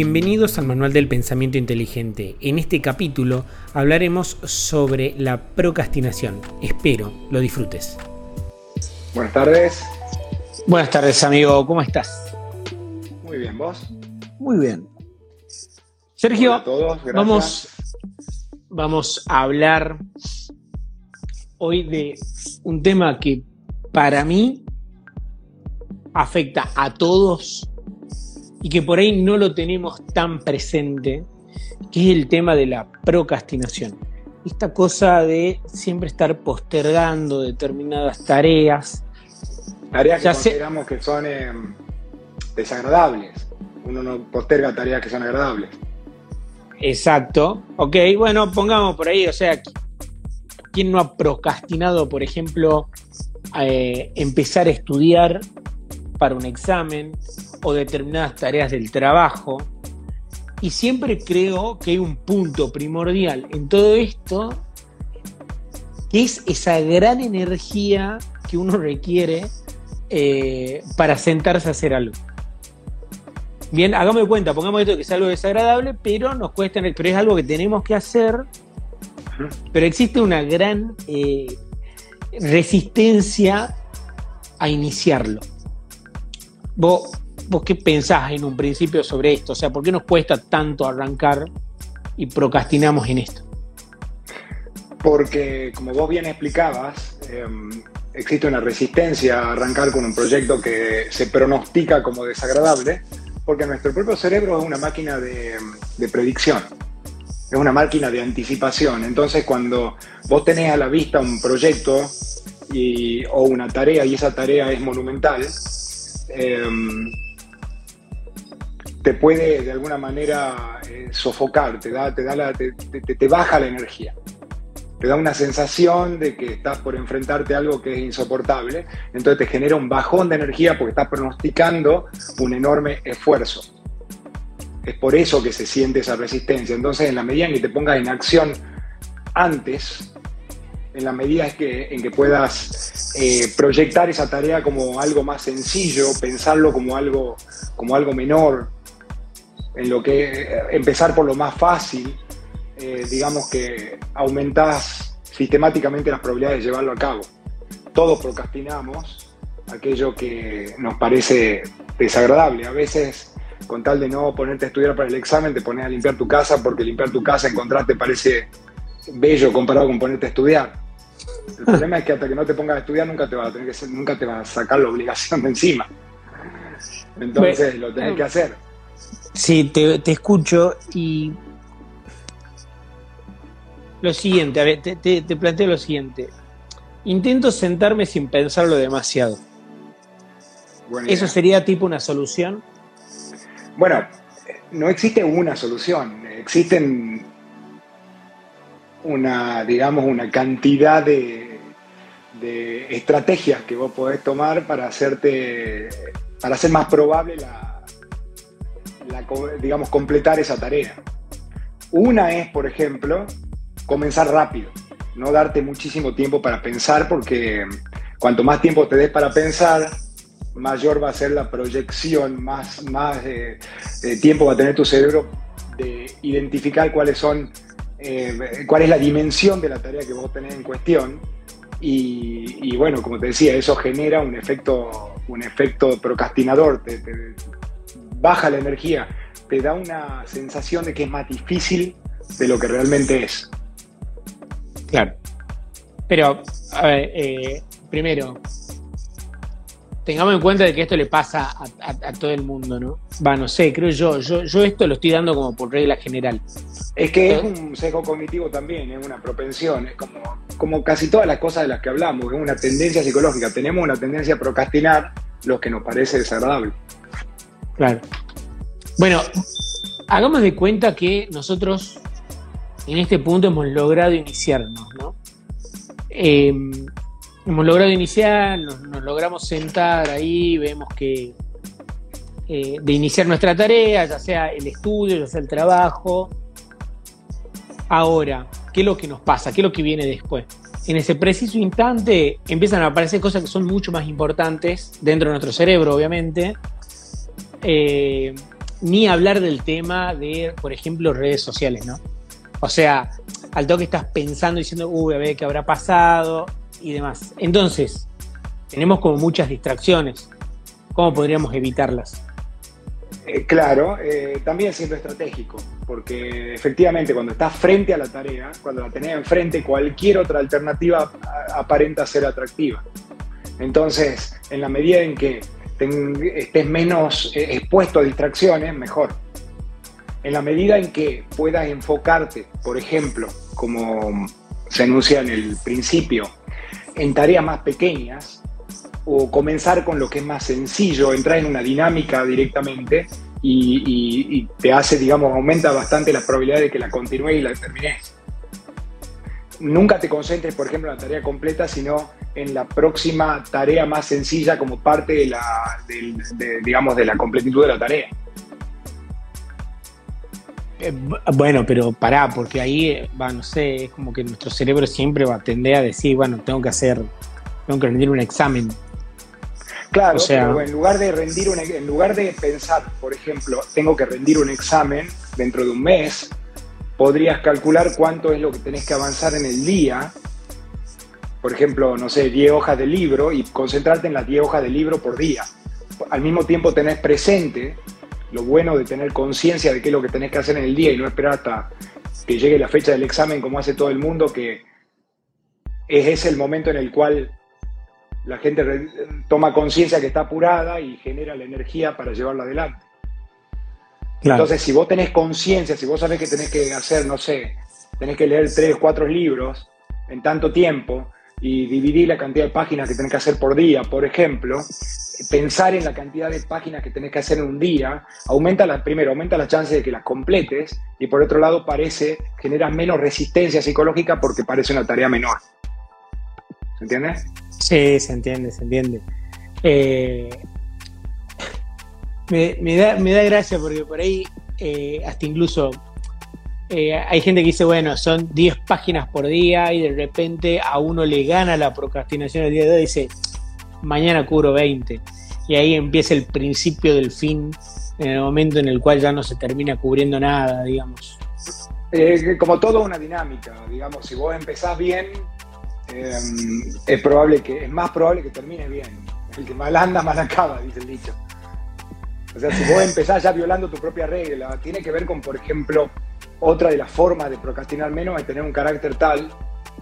Bienvenidos al Manual del Pensamiento Inteligente. En este capítulo hablaremos sobre la procrastinación. Espero lo disfrutes. Buenas tardes. Buenas tardes, amigo. ¿Cómo estás? Muy bien, ¿vos? Muy bien. Sergio, vamos, vamos a hablar hoy de un tema que para mí afecta a todos y que por ahí no lo tenemos tan presente, que es el tema de la procrastinación. Esta cosa de siempre estar postergando determinadas tareas. Tareas que consideramos que son em, desagradables. Uno no posterga tareas que son agradables. Exacto. Ok, bueno, pongamos por ahí, o sea, ¿quién no ha procrastinado, por ejemplo, eh, empezar a estudiar para un examen o determinadas tareas del trabajo. Y siempre creo que hay un punto primordial en todo esto, que es esa gran energía que uno requiere eh, para sentarse a hacer algo. Bien, hagamos de cuenta, pongamos esto que es algo desagradable, pero nos cuesta, pero es algo que tenemos que hacer, pero existe una gran eh, resistencia a iniciarlo. Vos, ¿Vos qué pensás en un principio sobre esto? O sea, ¿por qué nos cuesta tanto arrancar y procrastinamos en esto? Porque, como vos bien explicabas, em, existe una resistencia a arrancar con un proyecto que se pronostica como desagradable, porque nuestro propio cerebro es una máquina de, predicción, es una máquina de anticipación. Entonces, cuando vos tenés a la vista un proyecto o una tarea y esa tarea es monumental, em, te puede de alguna manera eh, sofocar, te, da, te, da te, te, baja la energía. Te da una sensación de que estás por enfrentarte a algo que es insoportable, entonces te genera un bajón de energía porque estás pronosticando un enorme esfuerzo. Es por eso que se siente esa resistencia. Entonces, en la medida en que te pongas en acción antes, en la medida en que, en que puedas eh, proyectar esa tarea como algo más sencillo, pensarlo como algo, como algo menor, en lo que eh, empezar por lo más fácil, eh, digamos que aumentás sistemáticamente las probabilidades de llevarlo a cabo. Todos procrastinamos aquello que nos parece desagradable. A veces, con tal de no ponerte a estudiar para el examen, te pones a limpiar tu casa porque limpiar tu casa encontrarte parece bello comparado con ponerte a estudiar. El problema es que hasta que no te pongas a estudiar nunca te va a tener que nunca te va a sacar la obligación de encima. Entonces lo tenés que hacer. Sí, te, escucho y lo siguiente, a ver, te, planteo lo siguiente. Intento sentarme sin pensarlo demasiado. ¿Eso sería tipo una solución? Bueno, no existe una solución. Existen una, digamos, una cantidad de, estrategias que vos podés tomar para hacerte, para hacer más probable la, digamos, completar esa tarea. Una es, por ejemplo, comenzar rápido, no darte muchísimo tiempo para pensar, porque cuanto más tiempo te des para pensar, mayor va a ser la proyección, más, más eh, eh, tiempo va a tener tu cerebro de identificar cuáles son, eh, cuál es la dimensión de la tarea que vos tenés en cuestión. Y, bueno, como te decía, eso genera un efecto, un efecto procrastinador, baja la energía, te da una sensación de que es más difícil de lo que realmente es. Claro. Pero, a ver, eh, primero, tengamos en cuenta de que esto le pasa a, todo el mundo, ¿no? Va, no sé, creo yo, yo, yo esto lo estoy dando como por regla general. Es que es un sesgo cognitivo también, es una propensión, es como, como casi todas las cosas de las que hablamos, es una tendencia psicológica. Tenemos una tendencia a procrastinar lo que nos parece desagradable. Claro. Bueno, hagamos de cuenta que nosotros en este punto hemos logrado iniciarnos, ¿no? Em, hemos logrado iniciar, nos, logramos sentar ahí, vemos que eh, de iniciar nuestra tarea, ya sea el estudio, ya sea el trabajo. Ahora, ¿qué es lo que nos pasa? ¿Qué es lo que viene después? En ese preciso instante empiezan a aparecer cosas que son mucho más importantes dentro de nuestro cerebro, obviamente, eh, ni hablar del tema de, por ejemplo, redes sociales, ¿no? O sea, al toque estás pensando, diciendo, uy, a ver qué habrá pasado y demás. Entonces, tenemos como muchas distracciones. ¿Cómo podríamos evitarlas? Eh, claro, eh, también siendo estratégico, porque efectivamente cuando estás frente a la tarea, cuando la tenés enfrente, cualquier otra alternativa aparenta ser atractiva. Entonces, en la medida en que estés menos eh, expuesto a distracciones, mejor. En la medida en que puedas enfocarte, por ejemplo, como se anuncia en el principio, en tareas más pequeñas, o comenzar con lo que es más sencillo, entrar en una dinámica directamente y, te hace, digamos, aumenta bastante la probabilidad de que la continúes y la termines. Nunca te concentres, por ejemplo, en la tarea completa, sino en la próxima tarea más sencilla como parte de la, digamos, de la completitud de la tarea. Eh, bueno, pero pará, porque ahí, eh, va, no sé, es como que nuestro cerebro siempre va a tender a decir, bueno, tengo que hacer, tengo que rendir un examen. Claro, o sea, pero en lugar de rendir un, en lugar de pensar, por ejemplo, tengo que rendir un examen dentro de un mes, podrías calcular cuánto es lo que tenés que avanzar en el día. Por ejemplo, no sé, 10 hojas de libro y concentrarte en las 10 hojas de libro por día. Al mismo tiempo tenés presente lo bueno de tener conciencia de qué es lo que tenés que hacer en el día y no esperar hasta que llegue la fecha del examen como hace todo el mundo, que es ese el momento en el cual la gente toma conciencia que está apurada y genera la energía para llevarla adelante. Entonces, si vos tenés conciencia, si vos sabés que tenés que hacer, no sé, tenés que leer tres, cuatro libros en tanto tiempo y dividir la cantidad de páginas que tenés que hacer por día, por ejemplo, pensar en la cantidad de páginas que tenés que hacer en un día, aumenta la, primero, aumenta la chance de que las completes y por otro lado parece, genera menos resistencia psicológica porque parece una tarea menor. ¿Se entiende? Sí, se entiende, se entiende. Eh, me, da, me da gracia porque por ahí eh, hasta incluso eh, hay gente que dice, bueno, son 10 páginas por día y de repente a uno le gana la procrastinación el día de hoy y dice, mañana cubro 20. Y ahí empieza el principio del fin, en el momento en el cual ya no se termina cubriendo nada, digamos. Eh, como todo una dinámica, digamos, si vos empezás bien, es probable que, es más probable que termines bien. El que mal anda, mal acaba, dice el dicho. O sea, si vos empezás ya violando tu propia regla, tiene que ver con, por ejemplo, otra de las formas de procrastinar menos es tener un carácter tal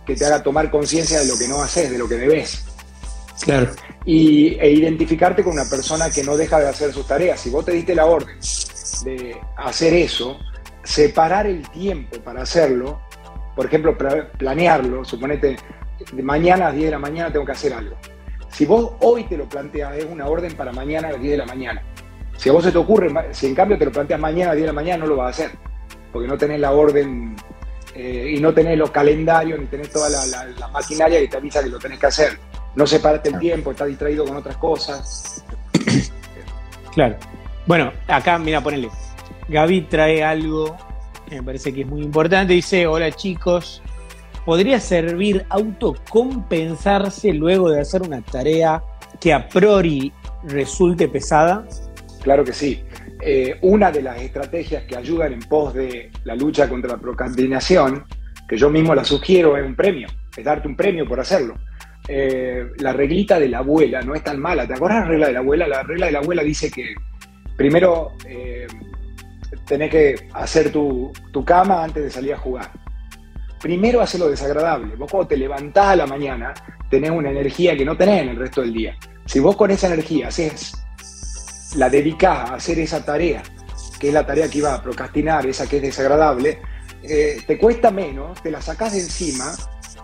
que te haga tomar conciencia de lo que no haces, de lo que debes. Claro. Y, e identificarte con una persona que no deja de hacer sus tareas. Si vos te diste la orden de hacer eso, separar el tiempo para hacerlo, por ejemplo, planearlo, suponete, mañana a las 10 de la mañana tengo que hacer algo. Si vos hoy te lo planteas, es una orden para mañana a las 10 de la mañana. Si a vos se te ocurre, si en cambio te lo planteas mañana a 10 de la mañana, no lo vas a hacer, porque no tenés la orden eh, y no tenés los calendarios, ni tenés toda la, maquinaria que te avisa que lo tenés que hacer. No separaste el tiempo, estás distraído con otras cosas. Claro. Bueno, acá, mira, ponele. Gaby trae algo que me parece que es muy importante. Dice, hola chicos, ¿podría servir autocompensarse luego de hacer una tarea que a priori resulte pesada? Claro que sí. Eh, una de las estrategias que ayudan en pos de la lucha contra la procrastinación, que yo mismo la sugiero, es un premio, es darte un premio por hacerlo. Eh, la reglita de la abuela no es tan mala. ¿Te acuerdas la regla de la abuela? La regla de la abuela dice que primero eh, tenés que hacer tu, tu, cama antes de salir a jugar. Primero hacer lo desagradable. Vos cuando te levantás a la mañana tenés una energía que no tenés en el resto del día. Si vos con esa energía haces la dedicás a hacer esa tarea, que es la tarea que iba a procrastinar, esa que es desagradable, eh, te cuesta menos, te la sacás de encima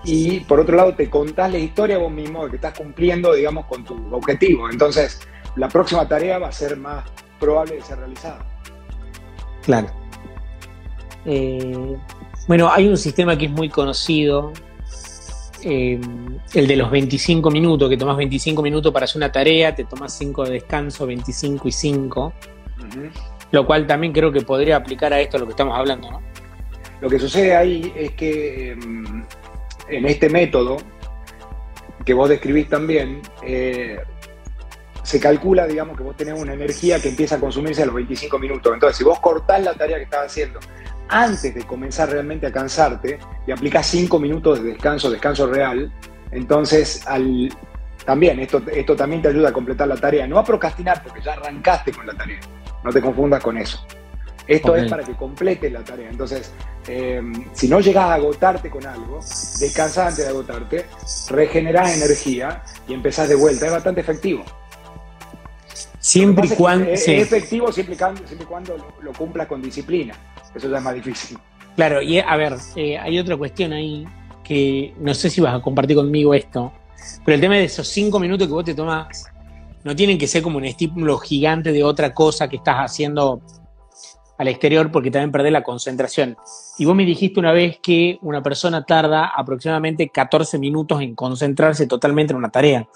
y por otro lado te contás la historia vos mismo de que estás cumpliendo, digamos, con tu objetivo. Entonces, la próxima tarea va a ser más probable de ser realizada. Claro. Eh, bueno, hay un sistema que es muy conocido, eh, el de los 25 minutos, que tomas 25 minutos para hacer una tarea, te tomas 5 de descanso, 25 y 5. Lo cual también creo que podría aplicar a esto lo que estamos hablando, ¿no? Lo que sucede ahí es que em, en este método que vos describís también, eh, se calcula, digamos, que vos tenés una energía que empieza a consumirse a los 25 minutos. Entonces, si vos cortás la tarea que estás haciendo antes de comenzar realmente a cansarte y aplicás 5 minutos de descanso, descanso real, entonces al, también esto, esto también te ayuda a completar la tarea, no a procrastinar porque ya arrancaste con la tarea, no te confundas con eso. Esto es para que completes la tarea. Entonces, em, si no llegas a agotarte con algo, descansás antes de agotarte, regenerás energía y empezás de vuelta. Es bastante efectivo. Siempre y cuando. Es, efectivo siempre y cuando, lo, cumplas con disciplina. Eso ya es más difícil. Claro, y a ver, eh, hay otra cuestión ahí que no sé si vas a compartir conmigo esto, pero el tema de esos cinco minutos que vos te tomás no tienen que ser como un estímulo gigante de otra cosa que estás haciendo al exterior porque también perdés la concentración. Y vos me dijiste una vez que una persona tarda aproximadamente 14 minutos en concentrarse totalmente en una tarea.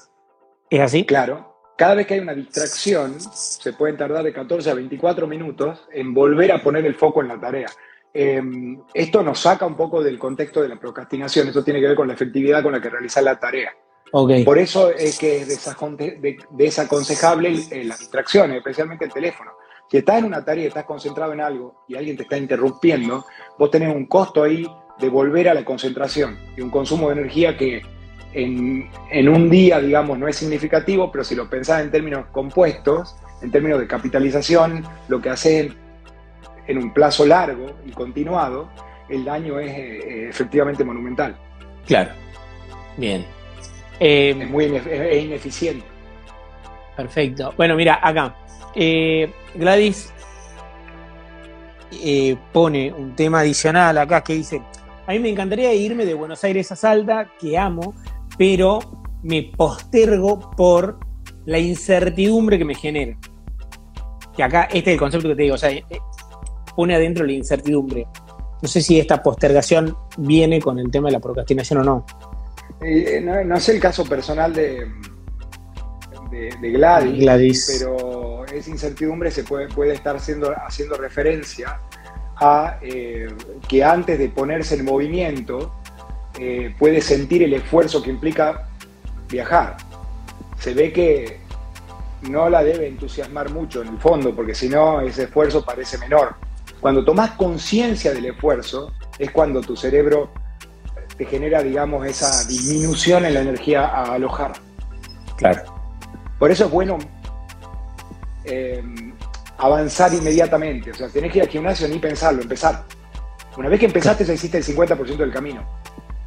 ¿Es así? Claro. Cada vez que hay una distracción, se pueden tardar de 14 a 24 minutos en volver a poner el foco en la tarea. Em, esto nos saca un poco del contexto de la procrastinación. Esto tiene que ver con la efectividad con la que realizar la tarea. Okay. Por eso es que es desaconsejable las distracciones, especialmente el teléfono. Si estás en una tarea y estás concentrado en algo y alguien te está interrumpiendo, vos tenés un costo ahí de volver a la concentración y un consumo de energía que en, un día, digamos, no es significativo, pero si lo pensás en términos compuestos, en términos de capitalización, lo que haces en, un plazo largo y continuado, el daño es eh, efectivamente monumental. Claro. Bien. es muy ineficiente. Perfecto. Bueno, mira, acá eh, Gladys eh, pone un tema adicional acá que dice, a mí me encantaría irme de Buenos Aires a Salta, que amo, pero me postergo por la incertidumbre que me genera. Que acá este es el concepto que te digo, o sea, eh, pone adentro la incertidumbre. No sé si esta postergación viene con el tema de la procrastinación o no. no, no sé el caso personal de, de, Gladys, pero esa incertidumbre se puede, puede estar haciendo referencia a eh, que antes de ponerse en movimiento eh, puede sentir el esfuerzo que implica viajar. Se ve que no la debe entusiasmar mucho en el fondo, porque si no ese esfuerzo parece menor. Cuando tomas conciencia del esfuerzo es cuando tu cerebro te genera, digamos, esa disminución en la energía a alojar. Claro. Por eso es bueno eh, avanzar inmediatamente. O sea, tenés que ir al gimnasio ni pensarlo, empezar. Una vez que empezaste ya hiciste el 50% del camino.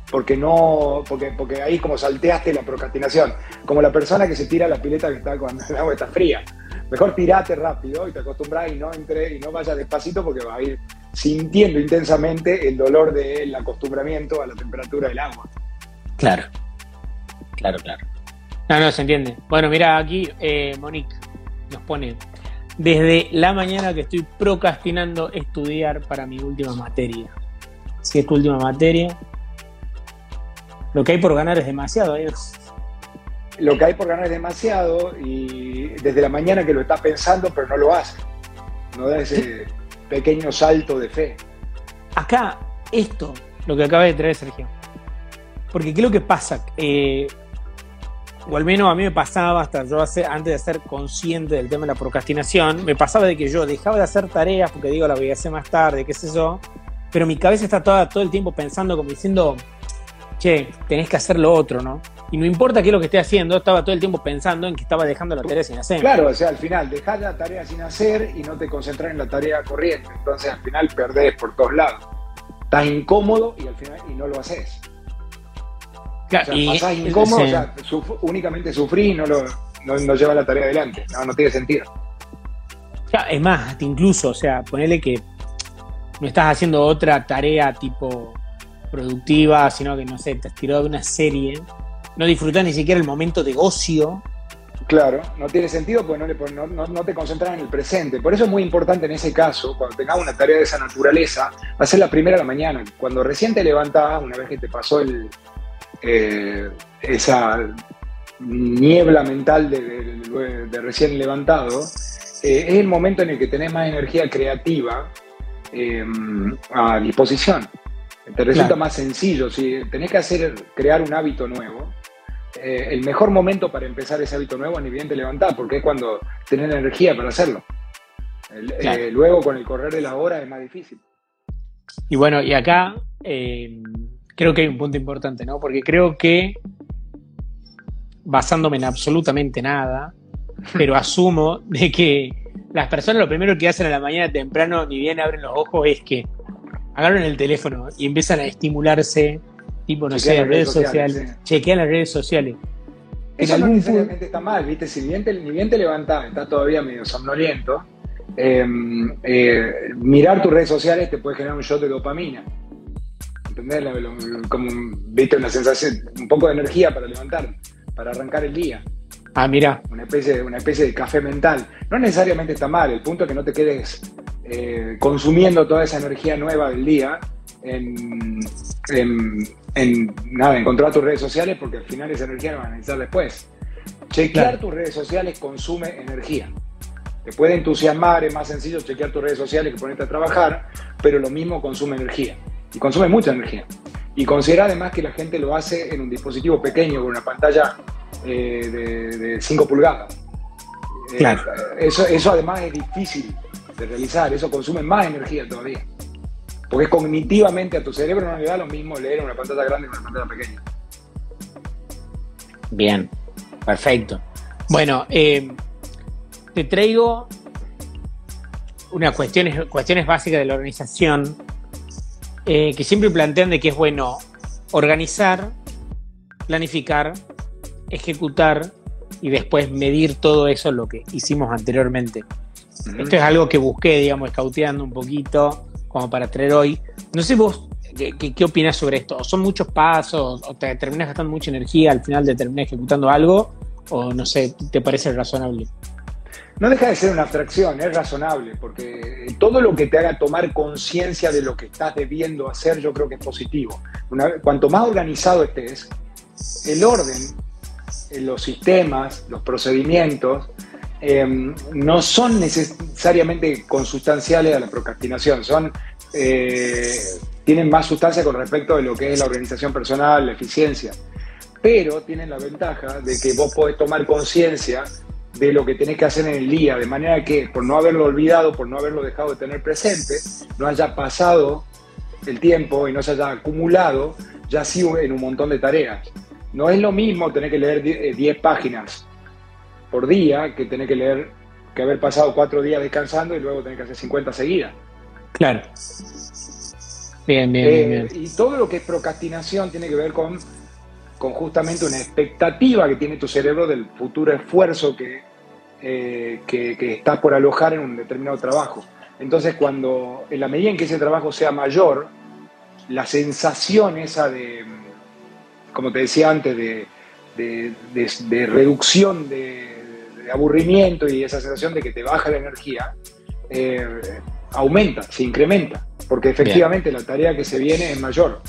Porque no, porque, porque ahí como salteaste la procrastinación. Como la persona que se tira a la pileta que está cuando el agua está fría. Mejor tirate rápido y te acostumbras y no entre y no vayas despacito porque vas a ir sintiendo intensamente el dolor del acostumbramiento a la temperatura del agua. Claro, claro, claro. No, no, se entiende. Bueno, mira, aquí eh, Monique nos pone, desde la mañana que estoy procrastinando estudiar para mi última materia. Si es tu última materia, lo que hay por ganar es demasiado. ¿eh? Lo que hay por ganar es demasiado y desde la mañana que lo estás pensando, pero no lo haces. No da ese pequeño salto de fe. Acá, esto, lo que acaba de traer Sergio. Porque ¿qué es lo que pasa? Eh, o al menos a mí me pasaba, hasta yo antes de ser consciente del tema de la procrastinación, me pasaba de que yo dejaba de hacer tareas porque digo, la voy a hacer más tarde, qué sé yo, pero mi cabeza está toda, todo el tiempo pensando, como diciendo, che, tenés que hacer lo otro, ¿no? Y no importa qué es lo que esté haciendo, estaba todo el tiempo pensando en que estaba dejando la tarea sin hacer. Claro, o sea, al final dejás la tarea sin hacer y no te concentras en la tarea corriente. Entonces al final perdés por todos lados. Estás incómodo y al final y no lo haces y, incómodo, únicamente sufrí y no, lo, no, lleva la tarea adelante. No, no tiene sentido. es más, incluso, o sea, ponele que no estás haciendo otra tarea tipo productiva, sino que, no sé, te has de una serie, no disfrutas ni siquiera el momento de ocio. Claro, no tiene sentido porque no, no, no, te concentras en el presente. Por eso es muy importante en ese caso, cuando tengas una tarea de esa naturaleza, va a ser la primera de la mañana. Cuando recién te levantás, una vez que te pasó eh, esa niebla mental de, recién levantado, eh, es el momento en el que tenés más energía creativa eh, a disposición. Te resulta más sencillo. Si tenés que hacer, crear un hábito nuevo, eh, el mejor momento para empezar ese hábito nuevo es ni bien te levantar, porque es cuando tenés la energía para hacerlo. Eh, luego con el correr de la hora es más difícil. Y bueno, y acá eh, creo que hay un punto importante, ¿no? Porque creo que, basándome en absolutamente nada, pero asumo de que las personas lo primero que hacen a la mañana temprano, ni bien abren los ojos, es que agarran el teléfono y empiezan a estimularse, tipo, no sé, redes sociales, chequean las redes sociales. Eso no necesariamente está mal, ¿viste? Si bien te, ni bien te levantás, estás todavía medio somnoliento, em, eh, mirar tus redes sociales te puede generar un shot de dopamina. ¿Entendés? Como, viste, una sensación, un poco de energía para levantar, para arrancar el día. Ah, mira. Una especie, una especie de café mental. No necesariamente está mal, el punto es que no te quedes eh, consumiendo toda esa energía nueva del día en, en, nada, encontrar tus redes sociales porque al final esa energía la vas a necesitar después. Chequear tus redes sociales consume energía. Te puede entusiasmar, es más sencillo chequear tus redes sociales que ponerte a trabajar, pero lo mismo consume energía. Y consume mucha energía. Y considera además que la gente lo hace en un dispositivo pequeño, con una pantalla eh, de, 5 pulgadas. Eh, claro. eso, eso además es difícil de realizar, eso consume más energía todavía. Porque cognitivamente a tu cerebro no le da lo mismo leer una pantalla grande que una pantalla pequeña. Bien, perfecto. Bueno, eh, te traigo unas cuestiones, cuestiones básicas de la organización eh, que siempre plantean de que es bueno organizar, planificar, ejecutar y después medir todo eso lo que hicimos anteriormente. Esto es algo que busqué, digamos, escauteando un poquito, como para traer hoy. No sé vos qué, qué, opinas sobre esto. ¿Son muchos pasos? ¿O te terminas gastando mucha energía al final de terminar ejecutando algo? ¿O no sé, te parece razonable? No deja de ser una abstracción, es razonable, porque todo lo que te haga tomar conciencia de lo que estás debiendo hacer, yo creo que es positivo. cuanto más organizado estés, el orden, los sistemas, los procedimientos, Em, no son necesariamente consustanciales a la procrastinación, son, eh, tienen más sustancia con respecto de lo que es la organización personal, la eficiencia, pero tienen la ventaja de que vos podés tomar conciencia de lo que tenés que hacer en el día, de manera que por no haberlo olvidado, por no haberlo dejado de tener presente, no haya pasado el tiempo y no se haya acumulado ya sí en un montón de tareas. No es lo mismo tener que leer 10 eh, páginas por día que tener que leer, que haber pasado cuatro días descansando y luego tener que hacer 50 seguidas. Claro. Bien, bien, eh, bien, Y todo lo que es procrastinación tiene que ver con, con justamente una expectativa que tiene tu cerebro del futuro esfuerzo que, eh, que, que estás por alojar en un determinado trabajo. Entonces, cuando en la medida en que ese trabajo sea mayor, la sensación esa de, como te decía antes, de, de reducción de, aburrimiento y esa sensación de que te baja la energía, eh, aumenta, se incrementa, porque efectivamente la tarea que se viene es mayor.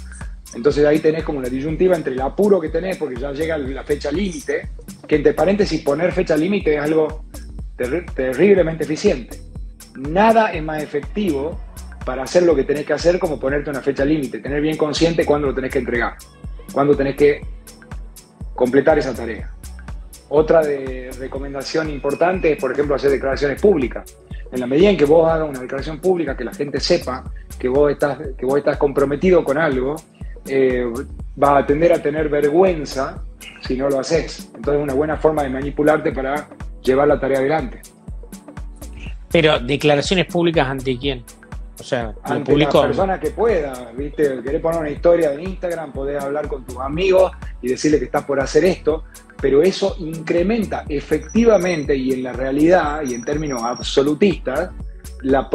Entonces ahí tenés como una disyuntiva entre el apuro que tenés, porque ya llega la fecha límite, que entre paréntesis poner fecha límite es algo terriblemente eficiente. Nada es más efectivo para hacer lo que tenés que hacer como ponerte una fecha límite, tener bien consciente cuándo lo tenés que entregar, cuándo tenés que completar esa tarea. Otra de recomendación importante es, por ejemplo, hacer declaraciones públicas. En la medida en que vos hagas una declaración pública, que la gente sepa que vos estás, que vos estás comprometido con algo, eh, va a tender a tener vergüenza si no lo haces. Entonces es una buena forma de manipularte para llevar la tarea adelante. Pero declaraciones públicas ante quién? O sea, ante la persona que pueda, ¿viste? Querés poner una historia en Instagram, podés hablar con tus amigos y decirle que estás por hacer esto, pero eso incrementa efectivamente y en la realidad y en términos absolutistas la,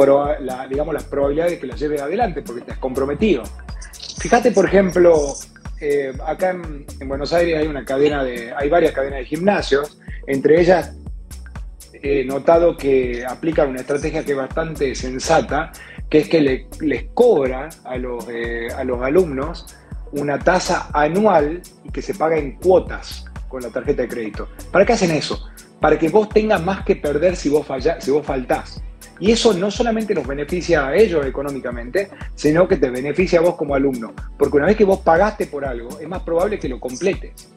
digamos, las probabilidades de que la lleves adelante porque estás comprometido. Fíjate, por ejemplo, eh, acá en, Buenos Aires hay una cadena de, hay varias cadenas de gimnasios, entre ellas he notado que aplican una estrategia que es bastante sensata, que es que les cobra a los, eh, a los alumnos una tasa anual que se paga en cuotas con la tarjeta de crédito. ¿Para qué hacen eso? Para que vos tengas más que perder si vos, falla, si vos faltás. Y eso no solamente nos beneficia a ellos económicamente, sino que te beneficia a vos como alumno. Porque una vez que vos pagaste por algo, es más probable que lo completes.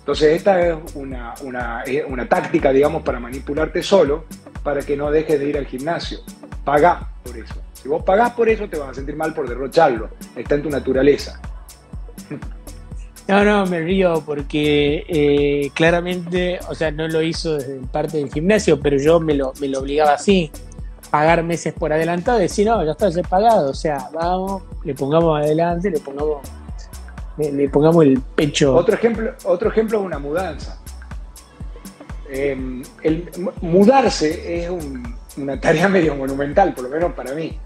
Entonces, esta es una, una, táctica, digamos, para manipularte solo, para que no dejes de ir al gimnasio. Pagá por eso. Si vos pagás por eso, te vas a sentir mal por derrocharlo. Está en tu naturaleza. No, no, me río porque eh, claramente, o sea, no lo hizo desde parte del gimnasio, pero yo me lo, me lo obligaba así, pagar meses por adelantado, decir, no, ya está, ya pagado, o sea, vamos, le pongamos adelante, le pongamos, le, pongamos el pecho. Otro ejemplo, otro ejemplo es una mudanza. Em, el, mudarse es una tarea medio monumental, por lo menos para mí.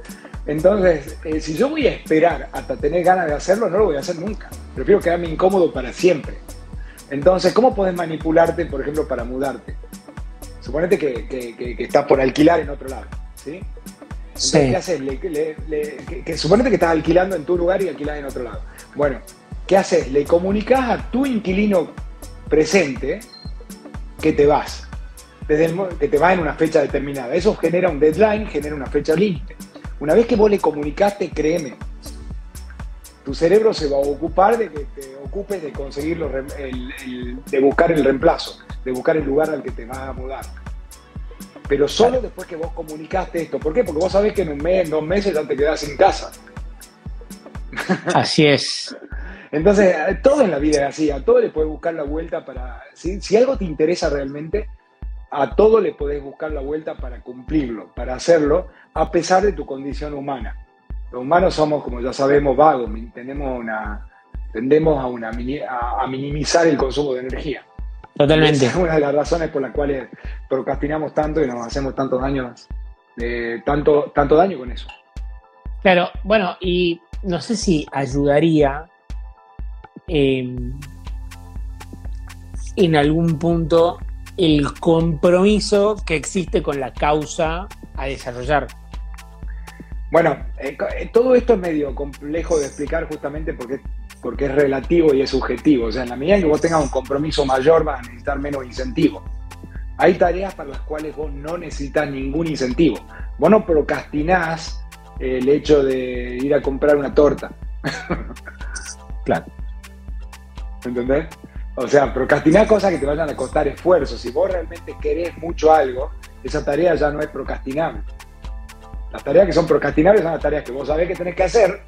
Entonces, eh, si yo voy a esperar hasta tener ganas de hacerlo, no lo voy a hacer nunca. Prefiero quedarme incómodo para siempre. Entonces, ¿cómo puedes manipularte, por ejemplo, para mudarte? Suponete que, estás por alquilar en otro lado, ¿sí? Entonces, ¿qué haces? que, suponete que estás alquilando en tu lugar y alquilas en otro lado. Bueno, ¿qué haces? Le comunicas a tu inquilino presente que te vas, desde que te vas en una fecha determinada. Eso genera un deadline, genera una fecha límite. Una vez que vos le comunicaste, créeme, tu cerebro se va a ocupar de que te ocupes de conseguir de buscar el reemplazo, de buscar el lugar al que te vas a mudar. Pero solo después que vos comunicaste esto. ¿Por qué? Porque vos sabés que en un mes, en dos meses ya te quedás sin casa. Así es. Entonces, todo en la vida es así, a todo le puedes buscar la vuelta para... Si, algo te interesa realmente, a todo le podés buscar la vuelta para cumplirlo, para hacerlo, a pesar de tu condición humana. Los humanos somos, como ya sabemos, vagos, tenemos una, tendemos a, una, a, minimizar el consumo de energía. Totalmente. es una de las razones por las cuales procrastinamos tanto y nos hacemos tantos daños, eh, tanto, tanto daño con eso. Claro, bueno, y no sé si ayudaría em, en algún punto el compromiso que existe con la causa a desarrollar. Bueno, eh, eh, todo esto es medio complejo de explicar justamente porque, porque es relativo y es subjetivo. O sea, en la medida que vos tengas un compromiso mayor vas a necesitar menos incentivo. Hay tareas para las cuales vos no necesitas ningún incentivo. Vos no procrastinás el hecho de ir a comprar una torta. claro. ¿Entendés? O sea, procrastinar cosas que te vayan a costar esfuerzo. Si vos realmente querés mucho algo, esa tarea ya no es procrastinable. Las tareas que son procrastinables son las tareas que vos sabés que tenés que hacer,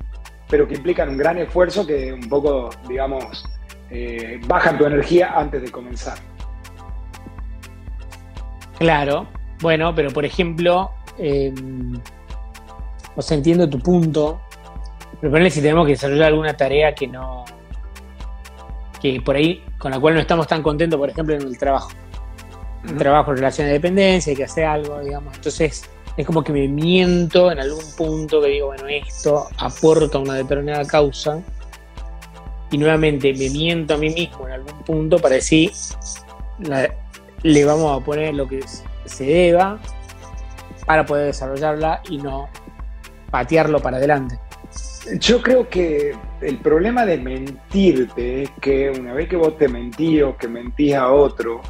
pero que implican un gran esfuerzo que un poco, digamos, eh, bajan tu energía antes de comenzar. Claro, bueno, pero por ejemplo, eh, o sea, entiendo tu punto, pero ponle si tenemos que desarrollar alguna tarea que no, que por ahí, con la cual no estamos tan contentos, por ejemplo, en el trabajo. Un trabajo en relación de dependencia, hay que hacer algo, digamos. Entonces, es como que me miento en algún punto que digo, bueno, esto aporta una determinada causa. Y nuevamente me miento a mí mismo en algún punto para decir, le vamos a poner lo que se deba para poder desarrollarla y no patearlo para adelante. Yo creo que el problema de mentirte es que una vez que vos te mentís o que mentís a otro,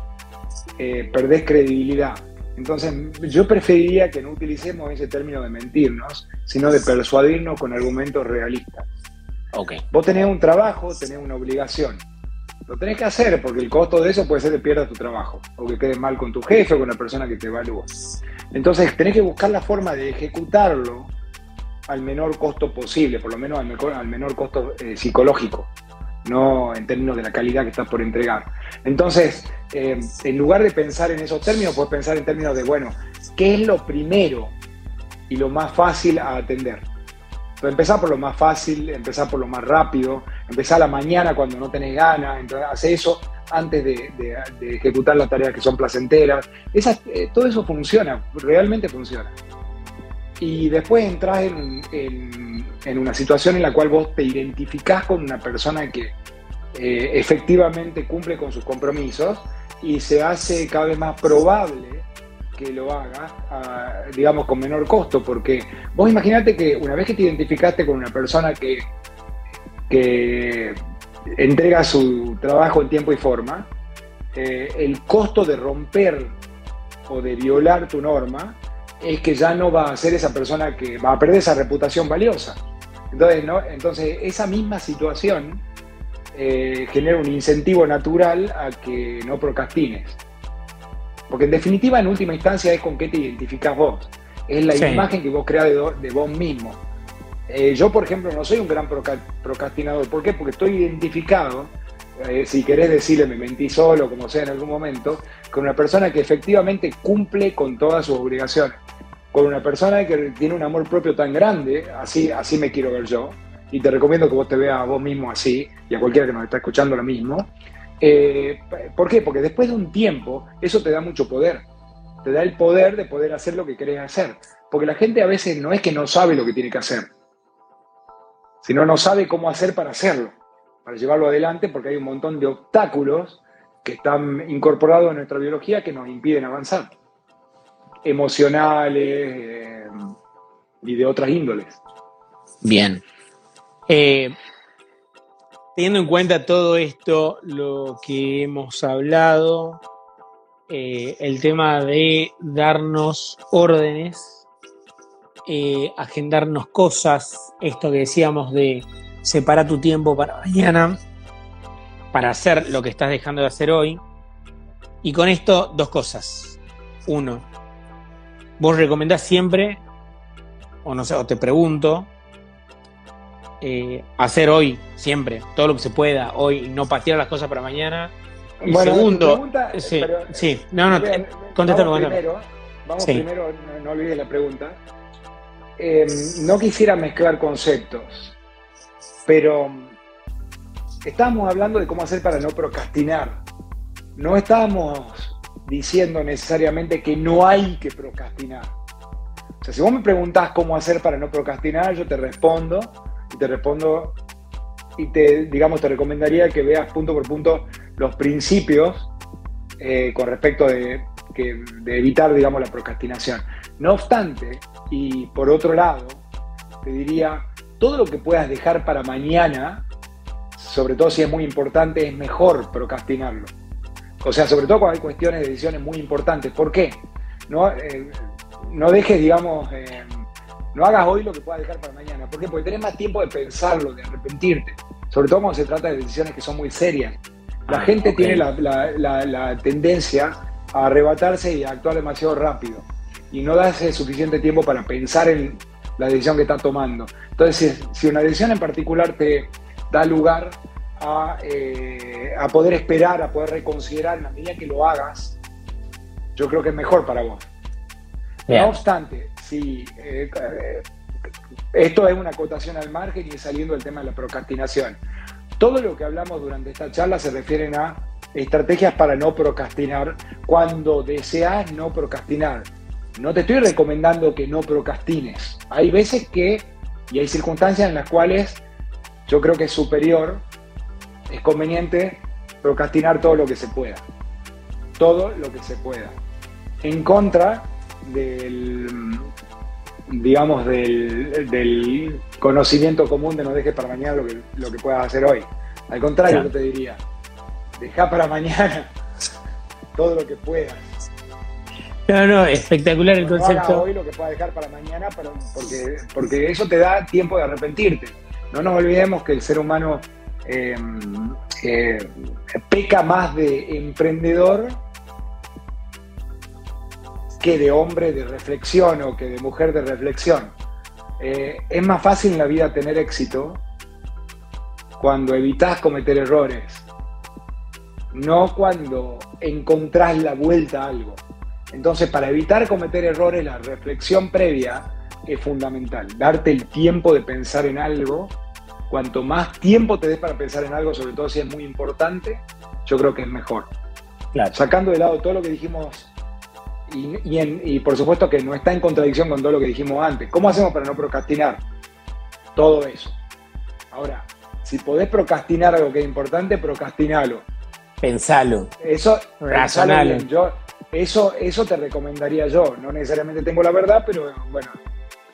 eh, perdés credibilidad. Entonces, yo preferiría que no utilicemos ese término de mentirnos, sino de persuadirnos con argumentos realistas. Okay. Vos tenés un trabajo, tenés una obligación. Lo tenés que hacer porque el costo de eso puede ser que pierdas tu trabajo o que quedes mal con tu jefe o con la persona que te evalúa. Entonces, tenés que buscar la forma de ejecutarlo al menor costo posible, por lo menos al, menor costo eh, psicológico no en términos de la calidad que estás por entregar. Entonces, eh, en lugar de pensar en esos términos, puedes pensar en términos de, bueno, ¿qué es lo primero y lo más fácil a atender? Entonces, empezar por lo más fácil, empezar por lo más rápido, empezar a la mañana cuando no tenés ganas, entonces hace eso antes de, ejecutar las tareas que son placenteras. Eh, todo eso funciona, realmente funciona y después entras en, una situación en la cual vos te identificás con una persona que eh, efectivamente cumple con sus compromisos y se hace cada vez más probable que lo haga, digamos, con menor costo, porque vos imaginate que una vez que te identificaste con una persona que, que entrega su trabajo en tiempo y forma, eh, el costo de romper o de violar tu norma es que ya no va a ser esa persona que va a perder esa reputación valiosa. Entonces, ¿no? Entonces esa misma situación eh, genera un incentivo natural a que no procrastines. Porque en definitiva, en última instancia, es con qué te identificas vos. Es la imagen que vos creas de, vos mismo. Eh, yo, por ejemplo, no soy un gran procrastinador. ¿Por qué? Porque estoy identificado, eh, si querés decirle me mentí solo, como sea en algún momento, con una persona que efectivamente cumple con todas sus obligaciones. Con una persona que tiene un amor propio tan grande, así, así me quiero ver yo, y te recomiendo que vos te veas a vos mismo así, y a cualquiera que nos está escuchando lo mismo. Eh, ¿Por qué? Porque después de un tiempo, eso te da mucho poder. Te da el poder de poder hacer lo que querés hacer. Porque la gente a veces no es que no sabe lo que tiene que hacer, sino no sabe cómo hacer para hacerlo, para llevarlo adelante, porque hay un montón de obstáculos que están incorporados en nuestra biología que nos impiden avanzar, emocionales eh, y de otras índoles. Bien. Eh, teniendo en cuenta todo esto, lo que hemos hablado, eh, el tema de darnos órdenes, eh, agendarnos cosas, esto que decíamos de separar tu tiempo para mañana, para hacer lo que estás dejando de hacer hoy. Y con esto, dos cosas. Uno, vos recomendás siempre, o no sé, o te pregunto, eh, hacer hoy, siempre, todo lo que se pueda, hoy, no patear las cosas para mañana. Y segundo, sí, sí, no, no, contéstalo, vamos primero, vamos primero, no, olvides la pregunta. Em, no quisiera mezclar conceptos, pero estábamos hablando de cómo hacer para no procrastinar. No estábamos diciendo necesariamente que no hay que procrastinar. O sea, si vos me preguntás cómo hacer para no procrastinar, yo te respondo y te respondo y te, digamos, te recomendaría que veas punto por punto los principios eh, con respecto de, de evitar, digamos, la procrastinación. No obstante, y por otro lado, te diría, todo lo que puedas dejar para mañana, sobre todo si es muy importante, es mejor procrastinarlo. O sea, sobre todo cuando hay cuestiones de decisiones muy importantes. ¿Por qué? No, eh, no dejes, digamos, eh, no hagas hoy lo que puedas dejar para mañana. ¿Por qué? Porque tenés más tiempo de pensarlo, de arrepentirte. Sobre todo cuando se trata de decisiones que son muy serias. La ah, gente tiene la, tendencia a arrebatarse y a actuar demasiado rápido. Y no darse suficiente tiempo para pensar en la decisión que está tomando. Entonces, si, una decisión en particular te da lugar a, eh, a poder esperar, a poder reconsiderar en la medida que lo hagas, yo creo que es mejor para vos. No obstante, si eh, esto es una acotación al margen y saliendo del tema de la procrastinación. Todo lo que hablamos durante esta charla se refieren a estrategias para no procrastinar cuando deseas no procrastinar. No te estoy recomendando que no procrastines. Hay veces que, y hay circunstancias en las cuales yo creo que es superior, es conveniente procrastinar todo lo que se pueda. Todo lo que se pueda. En contra del, digamos, del, conocimiento común de no dejes para mañana lo que, lo que puedas hacer hoy. Al contrario, yo te diría, deja para mañana todo lo que puedas. No, no, espectacular el concepto. No hoy lo que puedas dejar para mañana, porque, porque eso te da tiempo de arrepentirte. No nos olvidemos que el ser humano eh, eh, peca más de emprendedor que de hombre de reflexión o que de mujer de reflexión. Eh, es más fácil en la vida tener éxito cuando evitas cometer errores, no cuando encontrás la vuelta a algo. Entonces, para evitar cometer errores, la reflexión previa es fundamental. Darte el tiempo de pensar en algo. Cuanto más tiempo te des para pensar en algo, sobre todo si es muy importante, yo creo que es mejor. Sacando de lado todo lo que dijimos y, por supuesto que no está en contradicción con todo lo que dijimos antes. ¿Cómo hacemos para no procrastinar? Todo eso. Ahora, si podés procrastinar algo que es importante, procrastinalo. Pensalo. Eso, razonalo. Yo, eso, eso te recomendaría yo. No necesariamente tengo la verdad, pero bueno,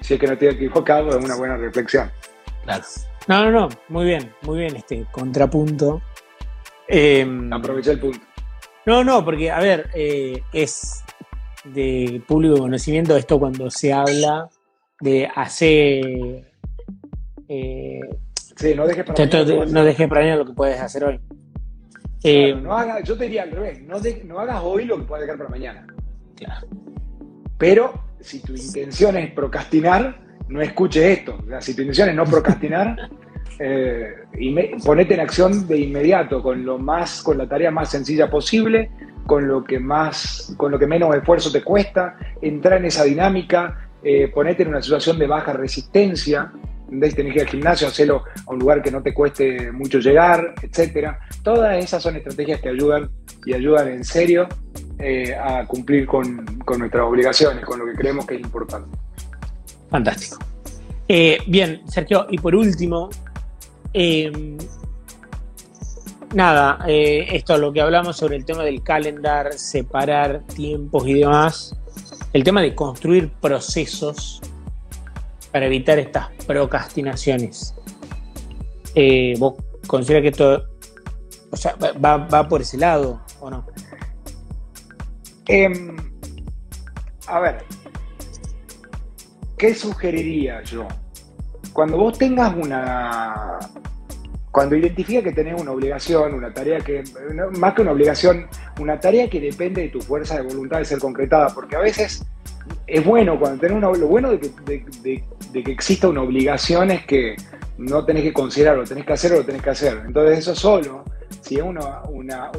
si es que no estoy equivocado, es una buena reflexión. Claro. No, no, no. Muy bien, muy bien este contrapunto. Em, Aproveché el punto. No, no, porque, a ver, eh, es de público conocimiento esto cuando se habla de hacer, eh, Sí, no dejes para mañana. No dejes para mañana lo que puedes hacer hoy. Eh, no yo te diría al revés, no, no hagas hoy lo que puedes dejar para mañana. Claro. Pero si tu intención es procrastinar, no escuches esto. si tu intención es no procrastinar, eh, ponete en acción de inmediato, con lo más, con la tarea más sencilla posible, con lo que más, con lo que menos esfuerzo te cuesta, entrar en esa dinámica, eh, ponete en una situación de baja resistencia, tenés que ir al gimnasio, hacerlo a un lugar que no te cueste mucho llegar, etcétera. Todas esas son estrategias que ayudan y ayudan en serio eh, a cumplir con, nuestras obligaciones, con lo que creemos que es importante. Fantástico. Eh, bien, Sergio, y por último, em, nada, eh, esto lo que hablamos sobre el tema del calendar, separar tiempos y demás, el tema de construir procesos para evitar estas procrastinaciones. ¿Vos consideras que esto va, va por ese lado o no? Em, a ver, ¿qué sugeriría yo? Cuando vos tengas una... Cuando identifica que tenés una obligación, una tarea que, más que una obligación, una tarea que depende de tu fuerza de voluntad de ser concretada, porque a veces es bueno cuando tenés una, lo bueno de que, exista una obligación es que no tenés que considerar, lo tenés que hacer o lo tenés que hacer. Entonces eso solo, si es una, una,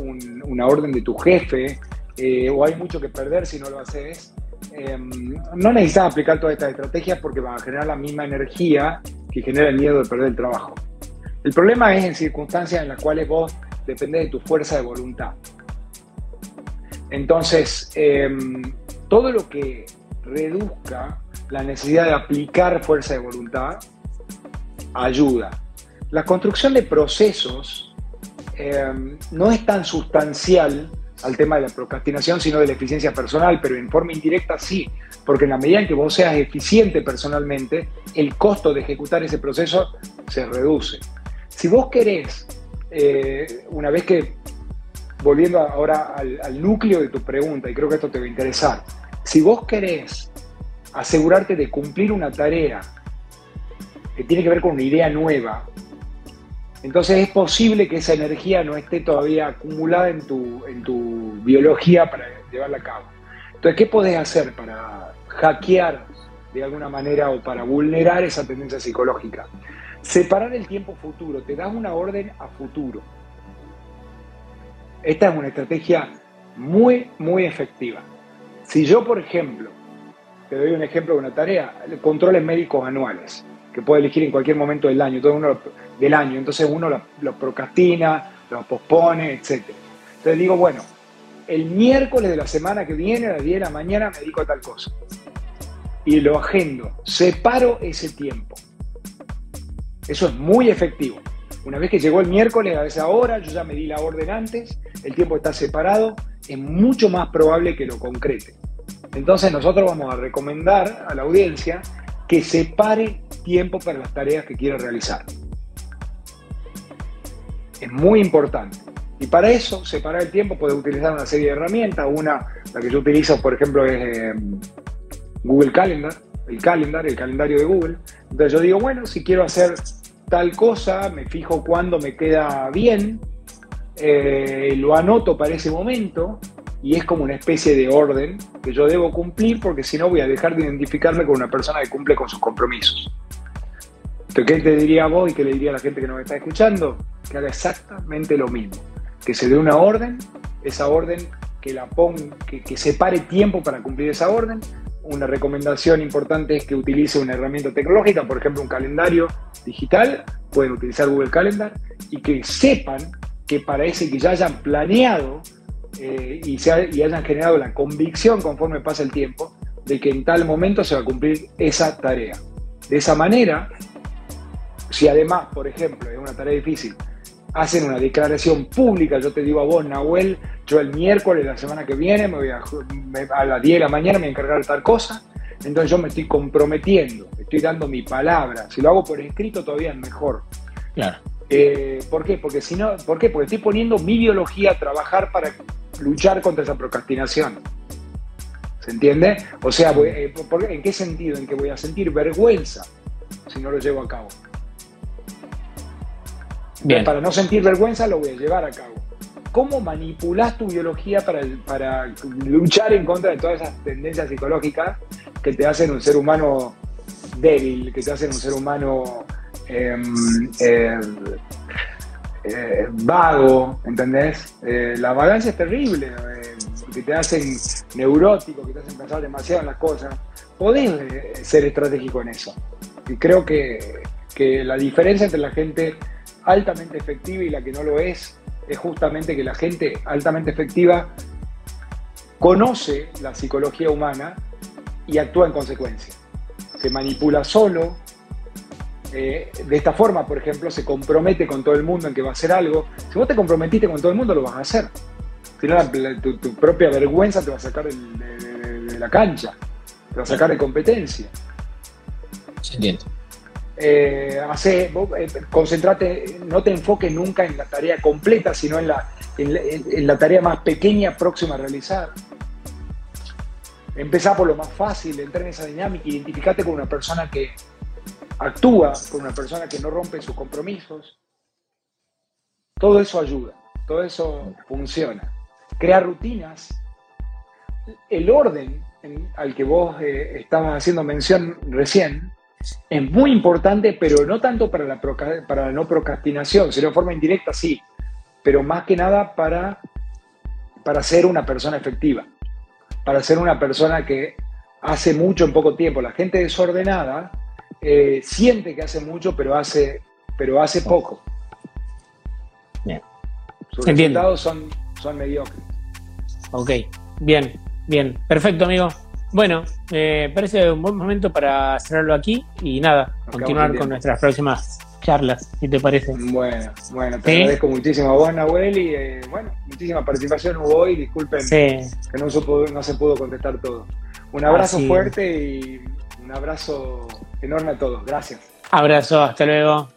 una orden de tu jefe, eh, o hay mucho que perder si no lo haces, eh, no necesitas aplicar todas estas estrategias porque van a generar la misma energía que genera el miedo de perder el trabajo. El problema es en circunstancias en las cuales vos dependés de tu fuerza de voluntad. Entonces, em, todo lo que reduzca la necesidad de aplicar fuerza de voluntad ayuda. La construcción de procesos em, no es tan sustancial al tema de la procrastinación, sino de la eficiencia personal, pero en forma indirecta sí, porque en la medida en que vos seas eficiente personalmente, el costo de ejecutar ese proceso se reduce. Si vos querés, eh, una vez que, volviendo ahora al, al núcleo de tu pregunta, y creo que esto te va a interesar, si vos querés asegurarte de cumplir una tarea que tiene que ver con una idea nueva, entonces es posible que esa energía no esté todavía acumulada en tu, en tu biología para llevarla a cabo. Entonces, ¿qué podés hacer para hackear de alguna manera o para vulnerar esa tendencia psicológica? Separar el tiempo futuro, te das una orden a futuro. Esta es una estrategia muy, muy efectiva. Si yo, por ejemplo, te doy un ejemplo de una tarea, controles médicos anuales, que puedo elegir en cualquier momento del año, todo uno del año, entonces uno lo, procrastina, lo pospone, etc. Entonces digo, bueno, el miércoles de la semana que viene, a las 10 de la mañana, me dedico a tal cosa. Y lo agendo, separo ese tiempo. Eso es muy efectivo. Una vez que llegó el miércoles a esa hora, yo ya me di la orden antes, el tiempo está separado, es mucho más probable que lo concrete. Entonces nosotros vamos a recomendar a la audiencia que separe tiempo para las tareas que quiere realizar. Es muy importante. Y para eso, separar el tiempo, puede utilizar una serie de herramientas. Una, la que yo utilizo, por ejemplo, es eh, Google Calendar, el calendar, el calendario de Google. Entonces yo digo, bueno, si quiero hacer tal cosa, me fijo cuándo me queda bien, eh, lo anoto para ese momento y es como una especie de orden que yo debo cumplir porque si no voy a dejar de identificarme con una persona que cumple con sus compromisos. ¿qué te diría a vos y qué le diría a la gente que nos está escuchando? Que haga exactamente lo mismo. Que se dé una orden, esa orden que la ponga, que, que separe tiempo para cumplir esa orden. Una recomendación importante es que utilice una herramienta tecnológica, por ejemplo, un calendario digital, pueden utilizar Google Calendar, y que sepan que para ese que ya hayan planeado eh, y, se y hayan generado la convicción conforme pasa el tiempo de que en tal momento se va a cumplir esa tarea. De esa manera, si además, por ejemplo, es una tarea difícil, hacen una declaración pública, yo te digo a vos, Nahuel, yo el miércoles la semana que viene, me voy a, a las 10 de la mañana me voy a encargar de tal cosa, entonces yo me estoy comprometiendo, estoy dando mi palabra. Si lo hago por escrito todavía es mejor. Claro. Eh, ¿Por qué? Porque si no, ¿por qué? Porque estoy poniendo mi biología a trabajar para luchar contra esa procrastinación. ¿Se entiende? O sea, eh, ¿en qué sentido? En que voy a sentir vergüenza si no lo llevo a cabo. Para no sentir vergüenza lo voy a llevar a cabo. ¿Cómo manipulas tu biología para, para luchar en contra de todas esas tendencias psicológicas que te hacen un ser humano débil, que te hacen un ser humano em, em, eh, vago, ¿entendés? Eh, la vagancia es terrible, eh, que te hacen neurótico, que te hacen pensar demasiado en las cosas. Podés ser estratégico en eso. Y creo que, que la diferencia entre la gente altamente efectiva y la que no lo es es justamente que la gente altamente efectiva conoce la psicología humana y actúa en consecuencia. Se manipula solo, eh, de esta forma, por ejemplo, se compromete con todo el mundo en que va a hacer algo. Si vos te comprometiste con todo el mundo, lo vas a hacer. Si no, tu, propia vergüenza te va a sacar de, la cancha, te va a sacar de competencia. Entiendo. Eh, hace, eh, concentrate, no te enfoques nunca en la tarea completa, sino en la, en tarea más pequeña próxima a realizar. Empezá por lo más fácil, entrar en esa dinámica, identificate con una persona que, actúa con una persona que no rompe sus compromisos. Todo eso ayuda, todo eso funciona. Crear rutinas, el orden al que vos eh, estabas haciendo mención recién, es muy importante, pero no tanto para la, para la no procrastinación, sino de forma indirecta sí, pero más que nada para, para ser una persona efectiva, para ser una persona que hace mucho en poco tiempo. La gente desordenada eh, siente que hace mucho, pero hace, pero hace poco. Bien. Sus resultados son, son mediocres. Ok, bien, bien. Perfecto, amigo. Bueno, me parece un buen momento para cerrarlo aquí y nada, continuar con nuestras próximas charlas, si te parece. Bueno, bueno, te agradezco muchísimo a vos, Nahuel, y eh, bueno, muchísima participación hubo hoy, disculpen que no, no se pudo contestar todo. Un abrazo fuerte y un abrazo enorme a todos. Gracias. Abrazo, hasta luego.